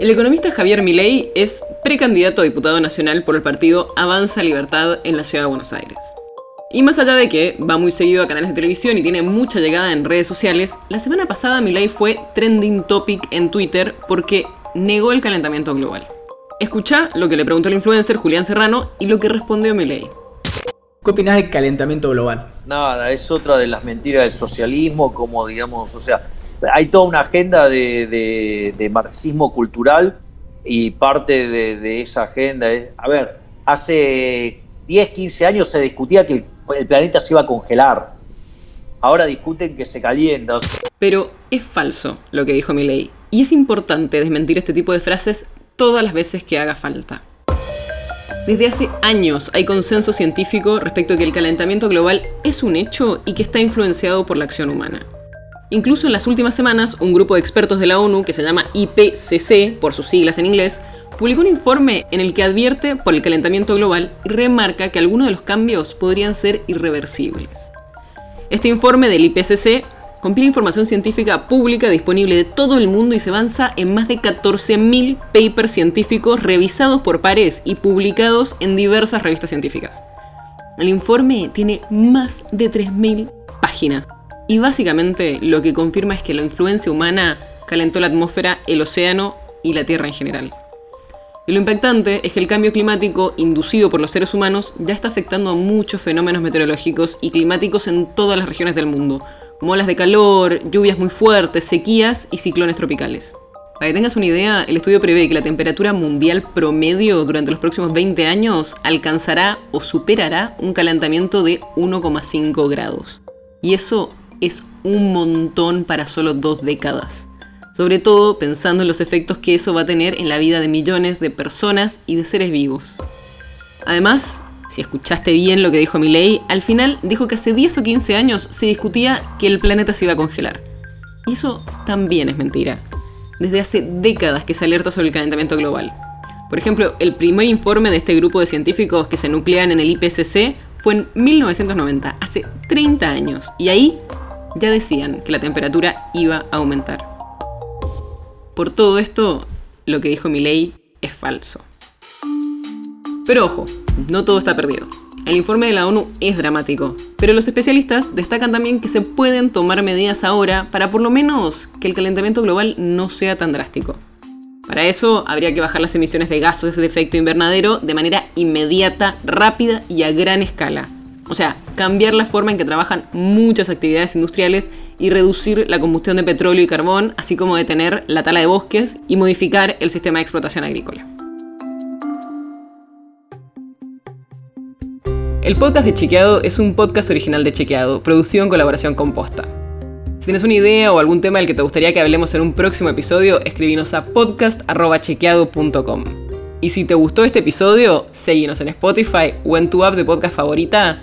El economista Javier Milei es precandidato a diputado nacional por el partido Avanza Libertad en la ciudad de Buenos Aires. Y más allá de que va muy seguido a canales de televisión y tiene mucha llegada en redes sociales, la semana pasada Milei fue trending topic en Twitter porque negó el calentamiento global. Escucha lo que le preguntó el influencer Julián Serrano y lo que respondió Milei. ¿Qué opinás del calentamiento global? Nada, es otra de las mentiras del socialismo, como digamos, o sea, hay toda una agenda de, marxismo cultural y parte de, esa agenda es, a ver, hace 10, 15 años se discutía que el, planeta se iba a congelar. Ahora discuten que se calienta. Pero es falso lo que dijo Milley. Y es importante desmentir este tipo de frases todas las veces que haga falta. Desde hace años hay consenso científico respecto a que el calentamiento global es un hecho y que está influenciado por la acción humana. Incluso en las últimas semanas, un grupo de expertos de la ONU, que se llama IPCC, por sus siglas en inglés, publicó un informe en el que advierte por el calentamiento global y remarca que algunos de los cambios podrían ser irreversibles. Este informe del IPCC compila información científica pública disponible de todo el mundo y se avanza en más de 14.000 papers científicos revisados por pares y publicados en diversas revistas científicas. El informe tiene más de 3.000 páginas y básicamente lo que confirma es que la influencia humana calentó la atmósfera, el océano y la Tierra en general. Y lo impactante es que el cambio climático inducido por los seres humanos ya está afectando a muchos fenómenos meteorológicos y climáticos en todas las regiones del mundo, como olas de calor, lluvias muy fuertes, sequías y ciclones tropicales. Para que tengas una idea, el estudio prevé que la temperatura mundial promedio durante los próximos 20 años alcanzará o superará un calentamiento de 1,5 grados. Y eso es un montón para solo dos décadas. Sobre todo pensando en los efectos que eso va a tener en la vida de millones de personas y de seres vivos. Además, si escuchaste bien lo que dijo Milei, al final dijo que hace 10 o 15 años se discutía que el planeta se iba a congelar. Y eso también es mentira. Desde hace décadas que se alerta sobre el calentamiento global. Por ejemplo, el primer informe de este grupo de científicos que se nuclean en el IPCC fue en 1990, hace 30 años, y ahí ya decían que la temperatura iba a aumentar. Por todo esto, lo que dijo Milei es falso. Pero ojo, no todo está perdido. El informe de la ONU es dramático, pero los especialistas destacan también que se pueden tomar medidas ahora para por lo menos que el calentamiento global no sea tan drástico. Para eso habría que bajar las emisiones de gases de efecto invernadero de manera inmediata, rápida y a gran escala, o sea, cambiar la forma en que trabajan muchas actividades industriales y reducir la combustión de petróleo y carbón, así como detener la tala de bosques y modificar el sistema de explotación agrícola. El podcast de Chequeado es un podcast original de Chequeado, producido en colaboración con Posta. Si tienes una idea o algún tema del que te gustaría que hablemos en un próximo episodio, escribinos a podcast.chequeado.com. Y si te gustó este episodio, seguinos en Spotify o en tu app de podcast favorita